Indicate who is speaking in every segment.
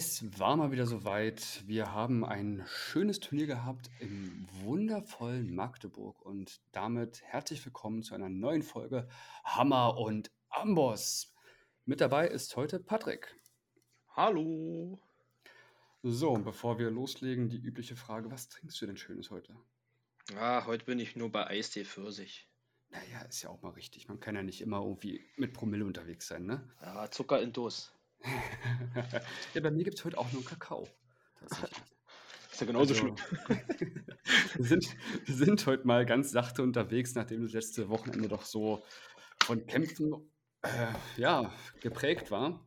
Speaker 1: Es war mal wieder soweit. Wir haben ein schönes Turnier gehabt im wundervollen Magdeburg und damit herzlich willkommen zu einer neuen Folge Hammer und Amboss. Mit dabei ist heute Patrick.
Speaker 2: Hallo.
Speaker 1: So, und bevor wir loslegen, die übliche Frage: Was trinkst du denn Schönes heute?
Speaker 2: Ah, heute bin ich nur bei Eistee Pfirsich.
Speaker 1: Naja, ist ja auch mal richtig. Man kann ja nicht immer irgendwie mit Promille unterwegs sein, ne?
Speaker 2: Ja, Zucker in Dos.
Speaker 1: Ja, bei mir gibt es heute auch nur Kakao. Tatsächlich.
Speaker 2: Ist ja genauso
Speaker 1: Also,
Speaker 2: schlimm.
Speaker 1: wir, sind, wir sind heute mal ganz sachte unterwegs, nachdem das letzte Wochenende doch so von Kämpfen äh, ja, geprägt war.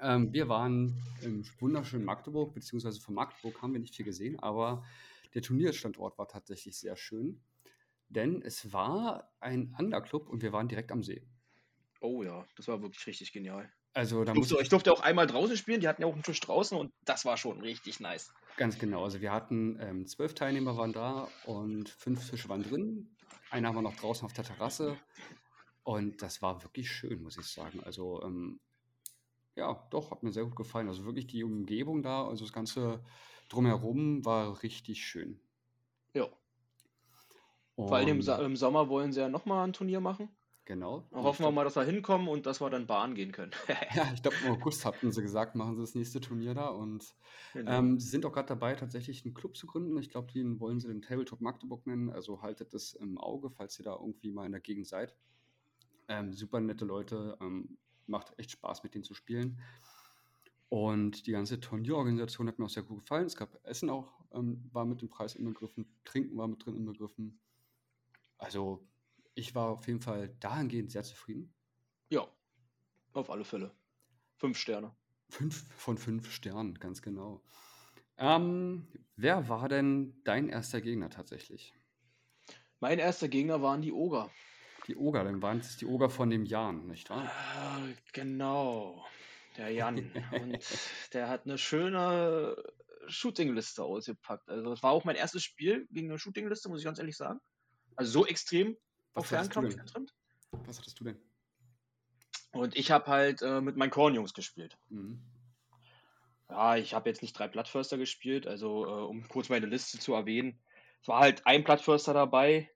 Speaker 1: Ähm, wir waren im wunderschönen Magdeburg, beziehungsweise von Magdeburg haben wir nicht viel gesehen, aber der Turnierstandort war tatsächlich sehr schön, denn es war ein Underclub und wir waren direkt am See.
Speaker 2: Oh ja, das war wirklich richtig genial.
Speaker 1: Also da
Speaker 2: Ich
Speaker 1: muss
Speaker 2: durfte, ich durfte auch einmal draußen spielen, die hatten ja auch einen Tisch draußen und das war schon richtig nice.
Speaker 1: Ganz genau. Also wir hatten ähm, zwölf Teilnehmer waren da und fünf Tische waren drin. Einer haben wir noch draußen auf der Terrasse. Und das war wirklich schön, muss ich sagen. Also ähm, ja, doch, hat mir sehr gut gefallen. Also wirklich die Umgebung da, also das Ganze drumherum war richtig schön.
Speaker 2: Ja. Vor allem im,
Speaker 1: Und
Speaker 2: im Sommer wollen sie ja nochmal ein Turnier machen.
Speaker 1: Genau.
Speaker 2: Hoffen wir mal, dass wir hinkommen und dass wir dann Bahn gehen können.
Speaker 1: ja, ich glaube, im August hatten sie gesagt, machen sie das nächste Turnier da. Und
Speaker 2: Genau.
Speaker 1: ähm, sie sind auch gerade dabei, tatsächlich einen Club zu gründen. Ich glaube, den wollen sie den Tabletop Magdeburg nennen. Also haltet das im Auge, falls ihr da irgendwie mal in der Gegend seid. Ähm, super nette Leute, ähm, macht echt Spaß mit denen zu spielen. Und die ganze Turnierorganisation hat mir auch sehr gut gefallen. Es gab Essen auch, ähm, war mit dem Preis inbegriffen, Trinken war mit drin inbegriffen. Also ich war auf jeden Fall dahingehend sehr zufrieden.
Speaker 2: Ja, auf alle Fälle. Fünf Sterne.
Speaker 1: Fünf von fünf Sternen, ganz genau. Ähm, wer war denn dein erster Gegner tatsächlich?
Speaker 2: Mein erster Gegner waren die Oger.
Speaker 1: Die Oger, dann waren es die Oger von dem Jan, nicht wahr?
Speaker 2: Ah, genau. Der Jan. Und der hat eine schöne Shootingliste ausgepackt. Also das war auch mein erstes Spiel gegen eine Shootingliste, muss ich ganz ehrlich sagen. Also so extrem auf Fernkampf getrimmt.
Speaker 1: Was hattest du denn?
Speaker 2: Und ich habe halt äh, mit meinen Kornjungs gespielt.
Speaker 1: Mhm.
Speaker 2: Ja, ich habe jetzt nicht drei Plattförster gespielt, also äh, um kurz meine Liste zu erwähnen. Es war halt ein Plattförster dabei,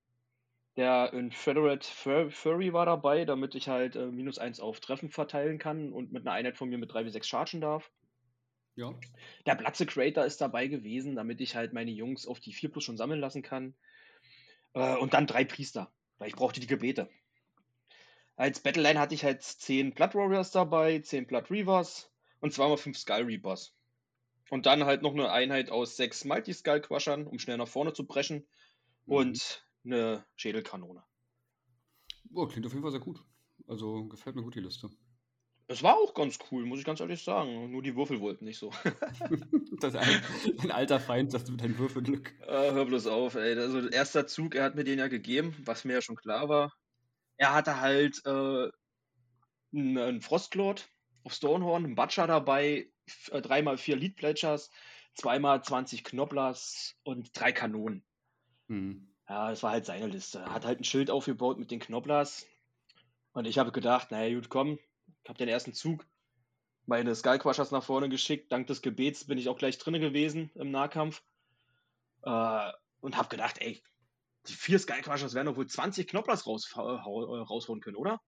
Speaker 2: der in Federate Fur Fury war dabei, damit ich halt äh, minus eins auf Treffen verteilen kann und mit einer Einheit von mir mit drei wie sechs chargen darf.
Speaker 1: Ja.
Speaker 2: Der Platze Creator ist dabei gewesen, damit ich halt meine Jungs auf die 4 plus schon sammeln lassen kann. Äh, und dann drei Priester, weil ich brauchte die Gebete. Als Battleline hatte ich halt 10 Blood Warriors dabei, 10 Blood Reavers und zweimal 5 Skull Reapers. Und dann halt noch eine Einheit aus 6 Mighty Skull Quashern, um schnell nach vorne zu brechen.
Speaker 1: Mhm.
Speaker 2: Und eine Schädelkanone.
Speaker 1: Oh, klingt auf jeden Fall sehr gut. Also gefällt mir gut die Liste.
Speaker 2: Es war auch ganz cool, muss ich ganz ehrlich sagen. Nur die Würfel wollten nicht so.
Speaker 1: Das ein, ein alter Feind, das mit deinem Würfelglück.
Speaker 2: Äh, hör bloß auf, ey. Also, erster Zug, er hat mir den ja gegeben, was mir ja schon klar war. Er hatte halt äh, einen, Frostlord auf Stonehorn, einen Butcher dabei, äh, dreimal vier Lead Pledgers, zweimal 20 Knobblers und drei Kanonen.
Speaker 1: Mhm.
Speaker 2: Ja, das war halt seine Liste. Er hat halt ein Schild aufgebaut mit den Knobblers. Und ich habe gedacht, naja, gut, komm, ich habe den ersten Zug meine Skullquashers nach vorne geschickt. Dank des Gebets bin ich auch gleich drinne gewesen im Nahkampf. Äh, und habe gedacht, ey, die vier Skullquashers werden doch wohl 20 Knobblers raus, äh, raushauen können, oder?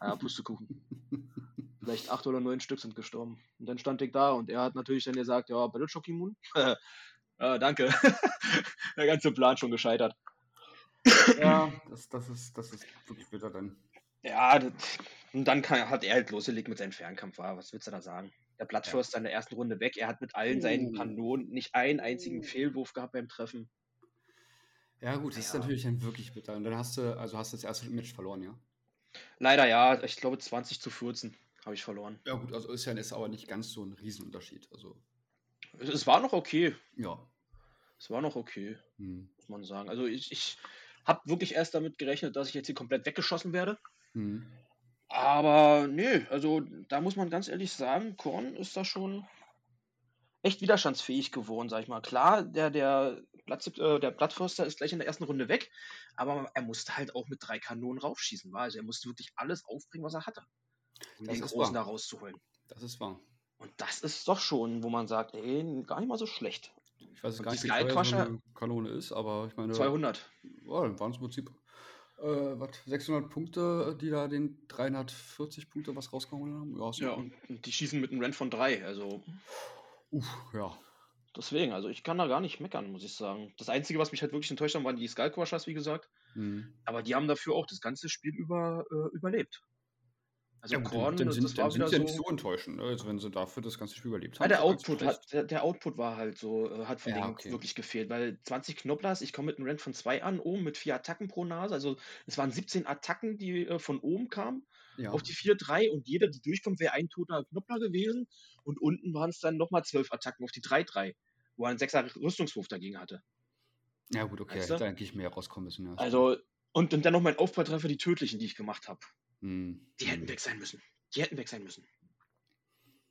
Speaker 2: Ja, Pustekuchen. Vielleicht acht oder neun Stück sind gestorben. Und dann stand ich da und er hat natürlich dann gesagt, ja, Battleshock immun. äh, danke. Der ganze Plan schon gescheitert.
Speaker 1: Ja, das, das, ist, das ist wirklich bitter dann.
Speaker 2: Ja, das, und dann kann, hat er halt losgelegt mit seinem Fernkampf. War. Was willst du da sagen? Der
Speaker 1: Ja.
Speaker 2: Blattförster in der ersten Runde weg. Er hat mit allen seinen
Speaker 1: Uh.
Speaker 2: Kanonen nicht einen einzigen
Speaker 1: Uh.
Speaker 2: Fehlwurf gehabt beim Treffen.
Speaker 1: Ja, gut, das ist
Speaker 2: Ja.
Speaker 1: natürlich dann wirklich bitter. Und dann hast du, also hast du das erste Match verloren, ja?
Speaker 2: Leider ja, ich glaube 20 zu 14 habe ich verloren.
Speaker 1: Ja, gut, also ist ja ist aber nicht ganz so ein Riesenunterschied. Also,
Speaker 2: Es, es war noch okay.
Speaker 1: ja.
Speaker 2: Es war noch okay,
Speaker 1: Hm.
Speaker 2: muss man sagen. Also ich, ich habe wirklich erst damit gerechnet, dass ich jetzt hier komplett weggeschossen werde.
Speaker 1: Hm.
Speaker 2: Aber nee, also da muss man ganz ehrlich sagen, Korn ist da schon echt widerstandsfähig geworden, sag ich mal. Klar, der, der, Platz, äh, der Blattförster ist gleich in der ersten Runde weg, aber er musste halt auch mit drei Kanonen raufschießen. War. Also er musste wirklich alles aufbringen, was er hatte, um
Speaker 1: Das
Speaker 2: den Großen
Speaker 1: wahr.
Speaker 2: da rauszuholen.
Speaker 1: Das ist wahr.
Speaker 2: Und das ist doch schon, wo man sagt, ey, gar nicht mal so schlecht.
Speaker 1: Ich weiß gar nicht, wie teuer so eine Kanone ist, aber ich meine,
Speaker 2: 200.
Speaker 1: ja, dann waren es im Prinzip äh, was, 600 Punkte, die da den 340 Punkte was rausgehauen haben. Ja.
Speaker 2: Ja, und, und die schießen mit einem Rent von 3. Also
Speaker 1: Uff, ja.
Speaker 2: deswegen, also ich kann da gar nicht meckern, muss ich sagen. Das Einzige, was mich halt wirklich enttäuscht hat, waren die Skullcrushers, wie gesagt.
Speaker 1: Hm.
Speaker 2: Aber die haben dafür auch das ganze Spiel über äh, überlebt. Also
Speaker 1: Ja,
Speaker 2: Korn,
Speaker 1: dann
Speaker 2: das,
Speaker 1: sind,
Speaker 2: das
Speaker 1: dann
Speaker 2: war wieder
Speaker 1: sie ja
Speaker 2: so.
Speaker 1: nicht so enttäuschend, ne? also wenn sie dafür das ganze Spiel überlebt haben.
Speaker 2: der
Speaker 1: ja ganz
Speaker 2: Output, hat, der, der Output war halt so, äh, hat von
Speaker 1: Ja,
Speaker 2: denen
Speaker 1: okay.
Speaker 2: wirklich gefehlt, weil 20 Knobblers, ich komme mit einem Rent von 2 an, oben mit 4 Attacken pro Nase, also es waren 17 Attacken, die äh, von oben kamen,
Speaker 1: Ja.
Speaker 2: auf die 4-3 und jeder, die durchkommt, wäre ein toter Knoppler gewesen und unten waren es dann nochmal 12 Attacken auf die 3-3, wo er einen 6er Rüstungswurf dagegen hatte.
Speaker 1: ja, gut, okay.
Speaker 2: Weißt
Speaker 1: Hätte
Speaker 2: du?
Speaker 1: eigentlich mehr rauskommen müssen. Ja.
Speaker 2: Also, und, und dann noch mein Aufbautreffer, die tödlichen, die ich gemacht habe.
Speaker 1: Hm.
Speaker 2: Die hätten
Speaker 1: hm.
Speaker 2: weg sein müssen. Die hätten weg sein müssen.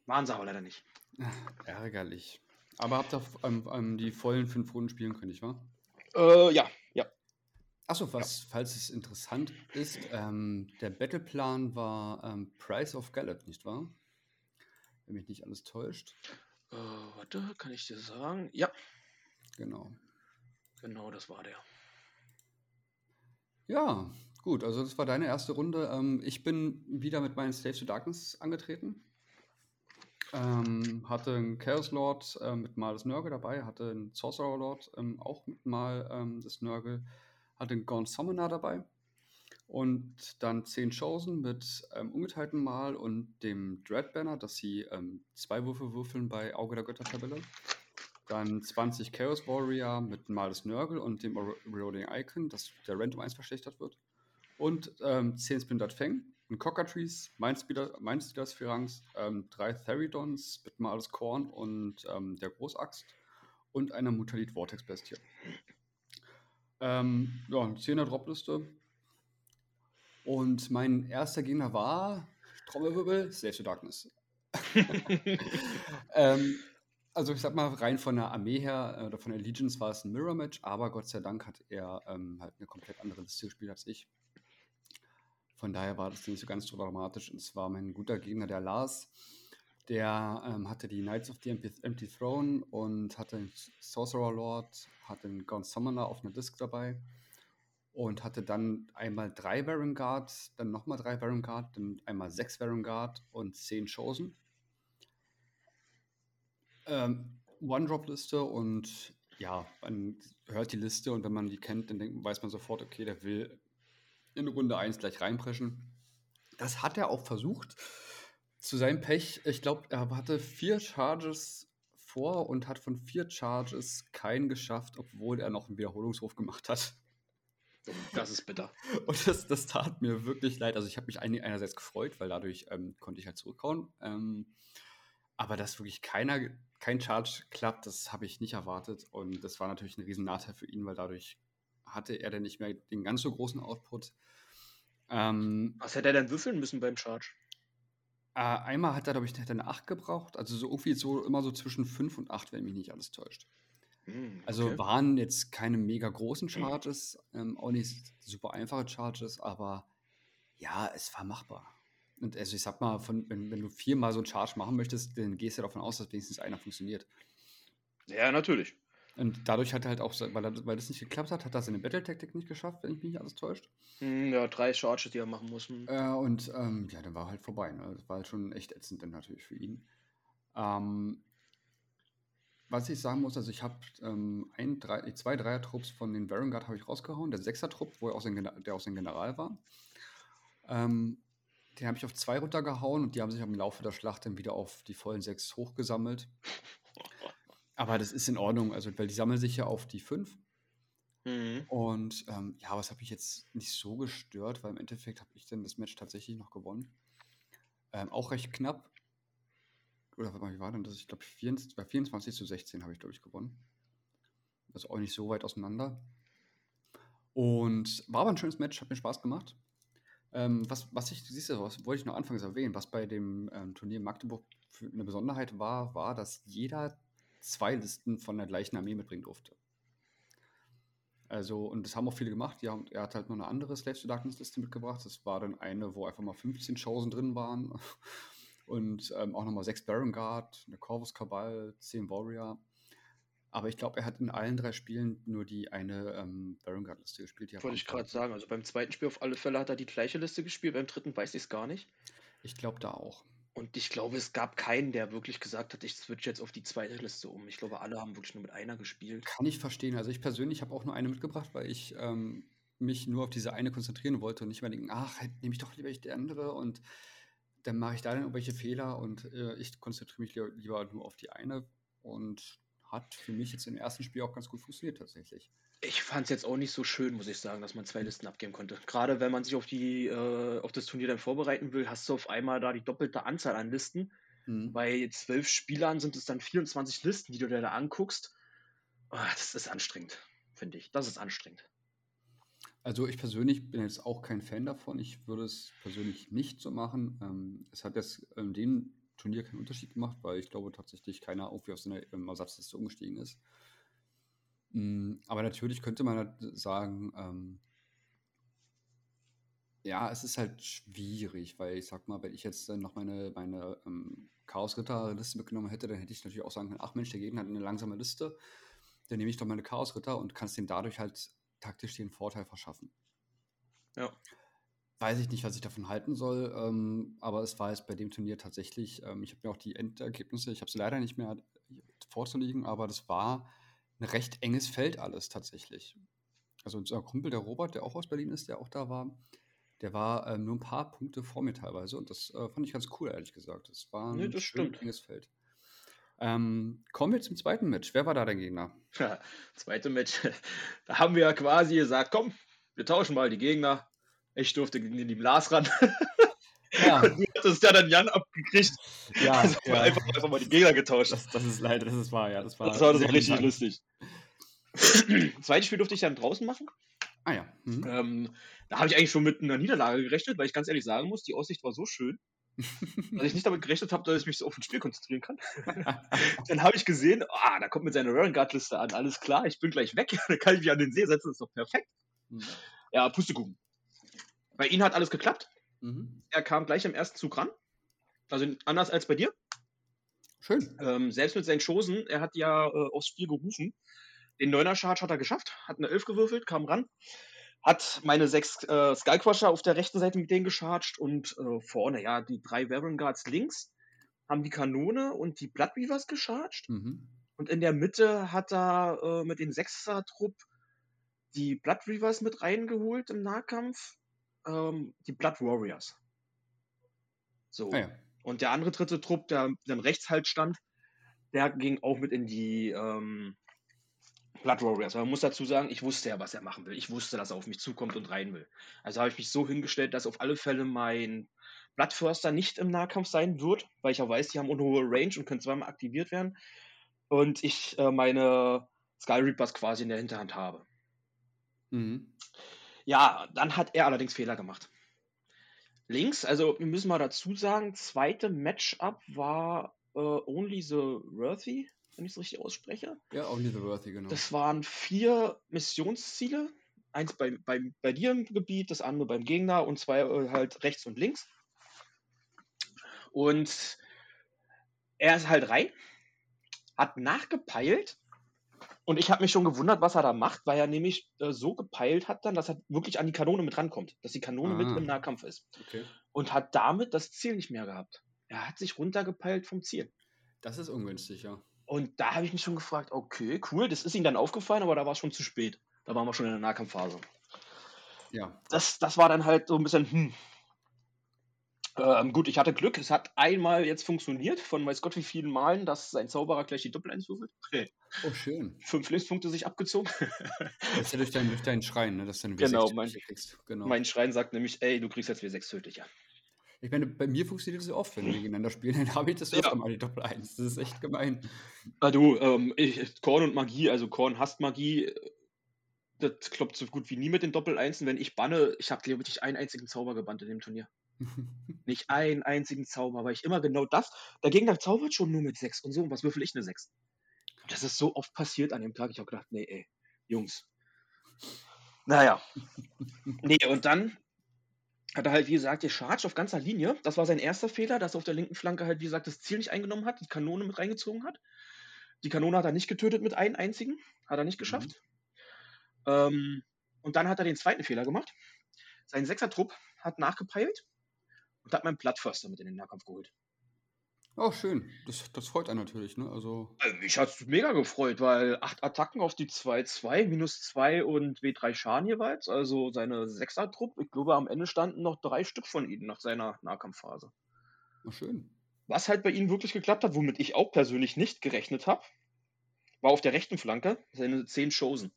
Speaker 2: Waren sie aber leider nicht.
Speaker 1: Ärgerlich. Aber habt ihr ähm, ähm, die vollen fünf Runden spielen können, nicht wahr?
Speaker 2: Äh, ja, ja.
Speaker 1: Achso, was, falls es interessant ist, ähm, der Battleplan war ähm, Price of Gallup, nicht wahr? Wenn mich nicht alles täuscht.
Speaker 2: Äh, warte, kann ich dir sagen? Ja,
Speaker 1: Genau.
Speaker 2: genau, das war der.
Speaker 1: Ja, gut, also das war deine erste Runde. Ähm, ich bin wieder mit meinen Slaves to Darkness angetreten. Ähm, hatte einen Chaos Lord äh, mit Mal des Nörgel dabei, hatte einen Sorcerer Lord ähm, auch mit Mal ähm, des Nörgel, hatte einen Gaunt Summoner dabei und dann 10 Chosen mit ähm, ungeteiltem Mal und dem Dread Banner, dass sie ähm, zwei Würfe würfeln bei Auge der Göttertabelle. Dann 20 Chaos Warrior mit Mal des Nörgel und dem Reloading Icon, dass der Random 1 verschlechtert wird. Und ähm, 10 Splintered Fang, ein Cockatrice, Mindstealers Phalanx, ähm, drei Theridons mit Males Korn und ähm, der Großaxt und einer Mutalit Vortex Bestie. Ähm, ja, eine 10er Dropliste. Und mein erster Gegner war Trommelwirbel, Slaves to Darkness. ähm, also ich sag mal, rein von der Armee her äh, oder von Legions war es ein Mirror-Match, aber Gott sei Dank hat er ähm, halt eine komplett andere Liste gespielt als ich. Von daher war das nicht so ganz so dramatisch. Und es war mein guter Gegner, der Lars. Der ähm, hatte die Knights of the Empty, Throne und hatte einen Sorcerer Lord, hatte einen Gaunt Summoner auf einer Disc dabei und hatte dann einmal drei Baron Guard, dann nochmal drei Baron Guard, dann einmal sechs Baron Guard und zehn Chosen. Ähm, One-Drop-Liste und ja, man hört die Liste und wenn man die kennt, dann denkt, weiß man sofort, okay, der will in Runde 1 gleich reinpreschen. Das hat er auch versucht. Zu seinem Pech, ich glaube, er hatte vier Charges vor und hat von vier Charges keinen geschafft, obwohl er noch einen Wiederholungsruf gemacht hat.
Speaker 2: Das ist bitter.
Speaker 1: Und das, das tat mir wirklich leid. Also ich habe mich ein- einerseits gefreut, weil dadurch ähm, konnte ich halt zurückhauen. Ähm, aber dass wirklich keiner, kein Charge klappt, das habe ich nicht erwartet. Und das war natürlich ein riesen Nachteil für ihn, weil dadurch hatte er dann nicht mehr den ganz so großen Output. Ähm,
Speaker 2: Was hätte er denn würfeln müssen beim Charge?
Speaker 1: äh, einmal hat er, glaube ich, hat eine 8 gebraucht. Also so irgendwie so immer so zwischen 5 und 8, wenn mich nicht alles täuscht.
Speaker 2: Hm,
Speaker 1: Also
Speaker 2: okay.
Speaker 1: waren jetzt keine mega großen Charges, ähm, auch nicht super einfache Charges, aber ja, es war machbar. Und also ich sag mal, von, wenn, wenn du viermal so einen Charge machen möchtest, dann gehst du davon aus, dass wenigstens einer funktioniert.
Speaker 2: Ja, natürlich.
Speaker 1: Und dadurch hat er halt auch, weil, er, weil das nicht geklappt hat, hat er seine Battle-Taktik nicht geschafft, wenn ich mich nicht alles täuscht.
Speaker 2: Hm, ja, drei Charges, die er machen muss. Hm.
Speaker 1: Äh, und ähm, ja, dann war halt vorbei. Ne? Das war halt schon echt ätzend dann natürlich für ihn. Ähm, was ich sagen muss, also ich habe ähm, ein, drei, nee, zwei Dreier-Trupps von den Varangard habe ich rausgehauen. Der Sechser-Trupp, wo er auch sein, Gena- der auch sein General war. Ähm, den habe ich auf zwei runtergehauen und die haben sich im Laufe der Schlacht dann wieder auf die vollen sechs hochgesammelt. Aber das ist in Ordnung, also weil die sammeln sich ja auf die fünf.
Speaker 2: Mhm.
Speaker 1: Und ähm, ja, was habe ich jetzt nicht so gestört, weil im Endeffekt habe ich dann das Match tatsächlich noch gewonnen. Ähm, auch recht knapp. Oder wie war denn das? Ich glaube, 24, bei 24 zu 16 habe ich, glaube ich, gewonnen. Also auch nicht so weit auseinander. Und war aber ein schönes Match, hat mir Spaß gemacht. Ähm, was, was ich, siehst du, was wollte ich noch anfangs erwähnen, was bei dem ähm, Turnier Magdeburg für eine Besonderheit war, war, dass jeder zwei Listen von der gleichen Armee mitbringen durfte. Also, und das haben auch viele gemacht. Haben, er hat halt noch eine andere Slaves to Darkness Liste mitgebracht. Das war dann eine, wo einfach mal 15 Chosen drin waren. und ähm, auch nochmal sechs Baron Guard, eine Corvus Cabal, zehn Warrior. Aber ich glaube, er hat in allen drei Spielen nur die eine ähm, Guard-Liste gespielt.
Speaker 2: Wollte ich gerade sagen. Also beim zweiten Spiel auf alle Fälle hat er die gleiche Liste gespielt, beim dritten weiß ich es gar nicht.
Speaker 1: Ich glaube da auch.
Speaker 2: Und ich glaube, es gab keinen, der wirklich gesagt hat, ich switch jetzt auf die zweite Liste um. Ich glaube, alle haben wirklich nur mit einer gespielt.
Speaker 1: Kann ich verstehen. Also ich persönlich habe auch nur eine mitgebracht, weil ich ähm, mich nur auf diese eine konzentrieren wollte und nicht mehr denken, ach, nehme ich doch lieber die andere und dann mache ich da dann irgendwelche Fehler und äh, ich konzentriere mich lieber, lieber nur auf die eine und hat für mich jetzt im ersten Spiel auch ganz gut funktioniert tatsächlich.
Speaker 2: Ich fand es jetzt auch nicht so schön, muss ich sagen, dass man zwei Listen abgeben konnte. Gerade wenn man sich auf, die, äh, auf das Turnier dann vorbereiten will, hast du auf einmal da die doppelte Anzahl an Listen. Mhm. Bei zwölf Spielern sind es dann 24 Listen, die du dir da anguckst. Oh, das ist anstrengend, finde ich. Das ist anstrengend.
Speaker 1: Also ich persönlich bin jetzt auch kein Fan davon. Ich würde es persönlich nicht so machen. Ähm, es hat jetzt in dem Turnier keinen Unterschied gemacht, weil ich glaube tatsächlich keiner irgendwie aus einer ähm, Ersatzliste umgestiegen ist. Mm, aber natürlich könnte man halt sagen, ähm, ja, es ist halt schwierig, weil ich sag mal, wenn ich jetzt noch meine, meine ähm, Chaos-Ritter-Liste mitgenommen hätte, dann hätte ich natürlich auch sagen können, ach Mensch, der Gegner hat eine langsame Liste, dann nehme ich doch meine Chaos-Ritter und kann es dem dadurch halt taktisch den Vorteil verschaffen.
Speaker 2: Ja.
Speaker 1: Weiß ich nicht, was ich davon halten soll, ähm, aber es war jetzt bei dem Turnier tatsächlich, ähm, ich habe mir auch die Endergebnisse, ich habe sie leider nicht mehr vorzulegen, aber das war ein recht enges Feld alles tatsächlich. Also unser Kumpel, der Robert, der auch aus Berlin ist, der auch da war, der war ähm, nur ein paar Punkte vor mir teilweise und das äh, fand ich ganz cool, ehrlich gesagt. Das war ein
Speaker 2: nee, das
Speaker 1: enges Feld. Ähm, kommen wir zum zweiten Match. Wer war da dein Gegner?
Speaker 2: Ja, zweite Match. Da haben wir ja quasi gesagt, komm, wir tauschen mal die Gegner. Ich durfte gegen den Lars ran. Ja. Und du hattest ja dann Jan abgekriegt.
Speaker 1: Ja, also ja.
Speaker 2: Einfach, einfach mal die Gegner getauscht.
Speaker 1: Das, das ist leider, das ist wahr, ja. Das war,
Speaker 2: das war das auch richtig lustig. Zweites Spiel durfte ich dann draußen machen.
Speaker 1: Ah ja.
Speaker 2: Mhm. Ähm, da habe ich eigentlich schon mit einer Niederlage gerechnet, weil ich ganz ehrlich sagen muss, die Aussicht war so schön, dass ich nicht damit gerechnet habe, dass ich mich so auf ein Spiel konzentrieren kann. dann habe ich gesehen, ah, da kommt mit seiner Run Guard Liste an, alles klar, ich bin gleich weg, dann kann ich mich an den See setzen, das ist doch perfekt. Mhm. Ja, Pustekuchen. Bei ihm hat alles geklappt. Mhm. Er kam gleich im ersten Zug ran. Also anders als bei dir.
Speaker 1: Schön.
Speaker 2: Ähm, selbst mit seinen Chosen, er hat ja äh, aufs Spiel gerufen. Den Neuner Charge hat er geschafft, hat eine Elf gewürfelt, kam ran, hat meine sechs äh, Skullcrusher auf der rechten Seite mit denen gecharged und äh, vorne, ja, die drei Baron Guards links haben die Kanone und die Bloodweavers gecharged. Mhm. Und in der Mitte hat er äh, mit dem Sechser-Trupp die Bloodweavers mit reingeholt im Nahkampf, ähm, die Blood Warriors. So. Ah, ja. Und der andere dritte Trupp, der dann rechts halt stand, der ging auch mit in die ähm, Blood Warriors. Aber man muss dazu sagen, ich wusste ja, was er machen will. Ich wusste, dass er auf mich zukommt und rein will. Also habe ich mich so hingestellt, dass auf alle Fälle mein Bloodförster nicht im Nahkampf sein wird, weil ich auch weiß, die haben eine hohe Range und können zweimal aktiviert werden. Und ich äh, meine Sky Reapers quasi in der Hinterhand habe. Mhm. Ja, dann hat er allerdings Fehler gemacht. Links, also wir müssen mal dazu sagen, zweite Matchup war äh, Only the Worthy, wenn ich es richtig ausspreche.
Speaker 1: Ja, Only the Worthy, genau.
Speaker 2: Das waren vier Missionsziele. Eins bei, bei, bei dir im Gebiet, das andere beim Gegner und zwei äh, halt rechts und links. Und er ist halt rein, hat nachgepeilt und ich habe mich schon gewundert, was er da macht, weil er nämlich äh, so gepeilt hat dann, dass er wirklich an die Kanone mit rankommt, dass die Kanone ah. mit im Nahkampf ist. Okay. Und hat damit das Ziel nicht mehr gehabt. Er hat sich runtergepeilt vom Ziel.
Speaker 1: Das ist ungünstig, ja.
Speaker 2: Und da habe ich mich schon gefragt, okay, cool, das ist ihm dann aufgefallen, aber da war es schon zu spät. Da waren wir schon in der Nahkampfphase. Ja. Das, das war dann halt so ein bisschen, hm, ähm, gut, ich hatte Glück. Es hat einmal jetzt funktioniert, von weiß Gott wie vielen Malen, dass sein Zauberer gleich die Doppel einwürfelt.
Speaker 1: Okay. Oh, schön.
Speaker 2: Fünf Lebenspunkte sich abgezogen.
Speaker 1: das ist ja durch, dein, durch deinen Schrein, ne? dass du
Speaker 2: genau, mein, kriegst. Genau, mein Schrein sagt nämlich, ey, du kriegst jetzt W6 tödlicher.
Speaker 1: Ich meine, bei mir funktioniert das ja oft, wenn wir gegeneinander spielen, dann habe ich das öfter ja. mal die Doppel 1. Das ist echt gemein.
Speaker 2: Ah, du, ähm, ich, Korn und Magie, also Korn hasst Magie, das kloppt so gut wie nie mit den Doppel 1. Wenn ich banne, ich habe wirklich einen einzigen Zauber gebannt in dem Turnier. Nicht einen einzigen Zauber, weil ich immer genau das. Der Gegner zaubert schon nur mit 6 und so. Und was würfel ich eine 6? Das ist so oft passiert an dem Tag. Ich habe gedacht, nee, ey, Jungs. Naja. nee, und dann hat er halt, wie gesagt, gecharged auf ganzer Linie. Das war sein erster Fehler, dass er auf der linken Flanke halt, wie gesagt, das Ziel nicht eingenommen hat, die Kanone mit reingezogen hat. Die Kanone hat er nicht getötet mit einem einzigen. Hat er nicht
Speaker 1: Mhm.
Speaker 2: geschafft. Ähm, und dann hat er den zweiten Fehler gemacht. Sein Sechser-Trupp hat nachgepeilt und hat meinen Plattförster mit in den Nahkampf geholt.
Speaker 1: Oh, schön. Das, das freut einen natürlich, ne? Also,
Speaker 2: Also mich hat es mega gefreut, weil acht Attacken auf die 2-2, minus 2 und W3 Schaden jeweils. Also seine Sechser-Trupp, ich glaube, am Ende standen noch drei Stück von ihnen nach seiner Nahkampfphase.
Speaker 1: oh, schön.
Speaker 2: Was halt bei ihnen wirklich geklappt hat, womit ich auch persönlich nicht gerechnet habe, war auf der rechten Flanke seine 10 Chosen.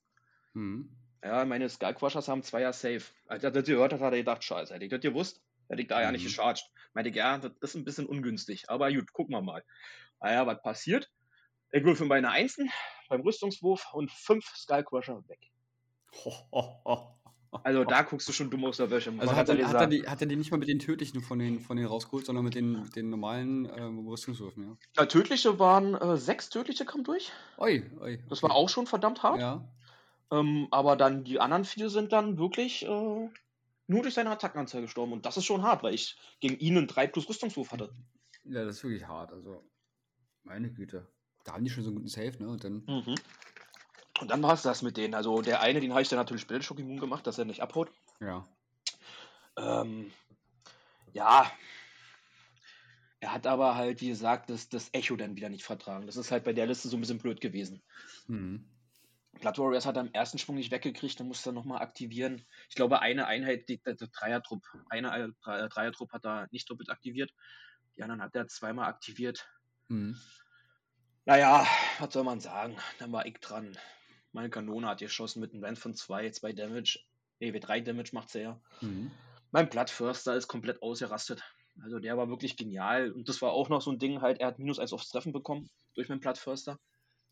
Speaker 1: Mhm.
Speaker 2: Ja, meine Skullcrushers haben Zweier Safe. Als er das gehört hat, hat er gedacht, scheiße, hätte ich das gewusst, hätte ich da ja nicht
Speaker 1: Mhm.
Speaker 2: gecharged. Meinte ich, ja, das ist ein bisschen ungünstig. Aber gut, gucken wir mal. Naja, was passiert? Ich würfel meine Einsen beim Rüstungswurf und fünf Skullcrusher weg.
Speaker 1: Ho, ho, ho.
Speaker 2: Also da guckst du schon dumm aus der Wäsche.
Speaker 1: Also
Speaker 2: Was
Speaker 1: hat er, hat, er die, hat er die nicht mal mit den tödlichen von den, von den rausgeholt, sondern mit den, den normalen ähm, Rüstungswürfen, ja.
Speaker 2: Na, tödliche waren äh, sechs tödliche kamen durch.
Speaker 1: Oi, oi.
Speaker 2: Das war auch schon verdammt hart.
Speaker 1: Ja.
Speaker 2: Ähm, aber dann die anderen vier sind dann wirklich äh, nur durch seine Attackenanzahl gestorben. Und das ist schon hart, weil ich gegen ihn einen 3 plus Rüstungswurf hatte.
Speaker 1: ja, das ist wirklich hart. Also, meine Güte. Da haben die schon so einen guten Safe, ne? Und dann,
Speaker 2: Mhm. Und dann war es das mit denen. Also der eine, den habe ich dann natürlich Bildschirm immun gemacht, dass er nicht abhaut.
Speaker 1: ja.
Speaker 2: Ähm, ja. Er hat aber halt, wie gesagt, das, das Echo dann wieder nicht vertragen. Das ist halt bei der Liste so ein bisschen blöd gewesen.
Speaker 1: Mhm.
Speaker 2: Blood Warriors hat er im ersten Schwung nicht weggekriegt, dann musste er nochmal aktivieren. Ich glaube, eine Einheit, die, der, der Dreiertrupp, eine äh, Dre- Dreiertrupp hat er nicht doppelt aktiviert. Die anderen hat er zweimal aktiviert.
Speaker 1: Mhm.
Speaker 2: Naja, was soll man sagen? Dann war ich dran. Meine Kanone hat geschossen mit einem Rand von 2, 2 Damage. Nee, 3 Damage macht sie ja.
Speaker 1: Mhm.
Speaker 2: Mein Bloodförster ist komplett ausgerastet. Also der war wirklich genial. Und das war auch noch so ein Ding, halt, er hat minus 1 aufs Treffen bekommen durch meinen Bloodförster.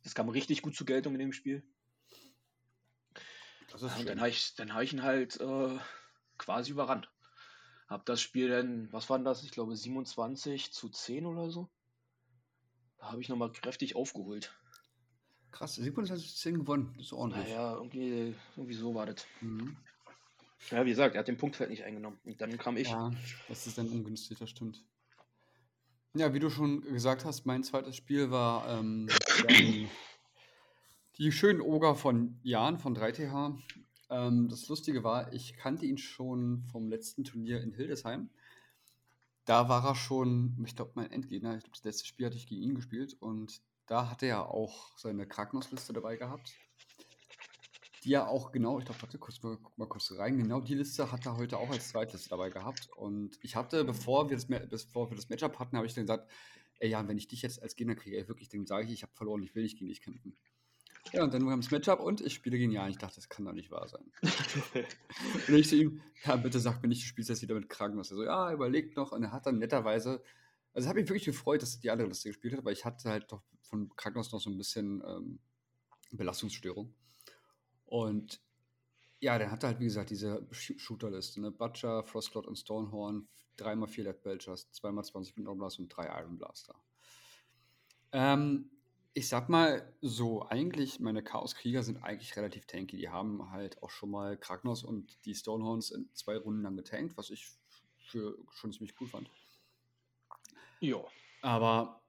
Speaker 2: Das kam richtig gut zur Geltung in dem Spiel.
Speaker 1: Das
Speaker 2: Ja,
Speaker 1: ist
Speaker 2: und dann habe ich, dann hab ich ihn halt äh, quasi überrannt. Hab das Spiel dann, was waren das? Ich glaube 27 zu 10 oder so. Da habe ich nochmal kräftig aufgeholt.
Speaker 1: Krass, 27 zu 10 gewonnen. Das ist ordentlich.
Speaker 2: Naja, irgendwie, irgendwie so war das.
Speaker 1: Mhm.
Speaker 2: Ja, wie gesagt, er hat den Punktfeld nicht eingenommen. Und dann kam ich.
Speaker 1: Ja, das ist dann ungünstig, das stimmt. Ja, wie du schon gesagt hast, mein zweites Spiel war ähm, die schönen Oger von Jan von 3TH. Ähm, das Lustige war, ich kannte ihn schon vom letzten Turnier in Hildesheim. Da war er schon, ich glaube, mein Endgegner. Ich glaube, das letzte Spiel hatte ich gegen ihn gespielt und da hatte er auch seine Krankenhausliste dabei gehabt. Die ja auch genau, ich glaube, warte, kurz guck mal kurz rein. Genau die Liste hat er heute auch als Zweitliste dabei gehabt. Und ich hatte, bevor wir das, bevor wir das Matchup hatten, habe ich dann gesagt, ey Jan, wenn ich dich jetzt als Gegner kriege, ey, wirklich, dann sage ich, ich habe verloren, ich will nicht gegen dich kämpfen. Ja, und dann wir das Matchup und ich spiele gegen Jan. Ich dachte, das kann doch nicht wahr sein. Und ich zu ihm, ja, bitte sag mir nicht, du spielst jetzt wieder mit Krankenhaus. Er so, ja, überlegt noch. Und er hat dann netterweise, also es hat mich wirklich gefreut, dass er die andere Liste gespielt hat, weil ich hatte halt doch von Krankenhaus noch so ein bisschen ähm, Belastungsstörung. Und ja, der hatte halt, wie gesagt, diese Sh- Shooter-Liste, ne? Butcher, Frostcloud und Stonehorn, 3x4 Lead Belchers, 2x20 Window Blast und 3 Iron Blaster. Ähm, ich sag mal so, eigentlich, meine Chaos-Krieger sind eigentlich relativ tanky. Die haben halt auch schon mal Kragnos und die Stonehorns in zwei Runden lang getankt, was ich für schon ziemlich cool fand.
Speaker 2: ja.
Speaker 1: Aber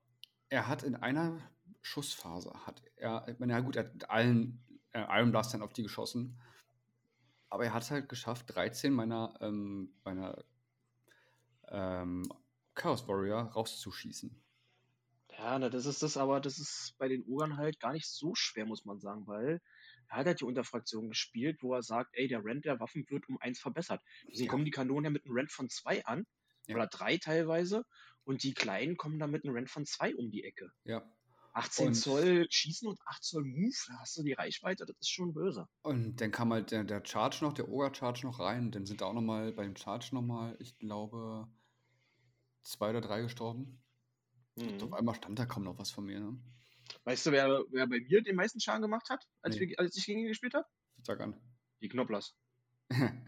Speaker 1: er hat in einer Schussphase, hat er, ich meine, ja gut, er hat mit allen äh, Iron Blastern auf die geschossen, aber er hat es halt geschafft, 13 meiner, ähm, meiner ähm, Chaos Warrior rauszuschießen.
Speaker 2: Ja, na, das ist das, aber das ist bei den Ogern halt gar nicht so schwer, muss man sagen, weil er hat halt die Unterfraktion gespielt, wo er sagt, ey, der Rent der Waffen wird um eins verbessert. Deswegen
Speaker 1: Ja.
Speaker 2: kommen die Kanonen ja mit einem Rent von zwei an,
Speaker 1: Ja.
Speaker 2: oder drei teilweise, und die Kleinen kommen dann mit einem Rent von zwei um die Ecke.
Speaker 1: Ja.
Speaker 2: 18
Speaker 1: Und-
Speaker 2: Zoll Schießen und 8 Zoll Move, da hast du die Reichweite, das ist schon böse.
Speaker 1: Und dann kam halt der, der Charge noch, der Ogre-Charge noch rein. Dann sind da auch nochmal beim Charge nochmal, ich glaube, zwei oder drei gestorben.
Speaker 2: Mhm.
Speaker 1: auf einmal stand da kaum noch was von mir. Ne?
Speaker 2: Weißt du, wer, wer bei mir den meisten Schaden gemacht hat, als,
Speaker 1: Nee.
Speaker 2: wir, als ich gegen ihn gespielt habe?
Speaker 1: Sag an.
Speaker 2: Die Knopplers.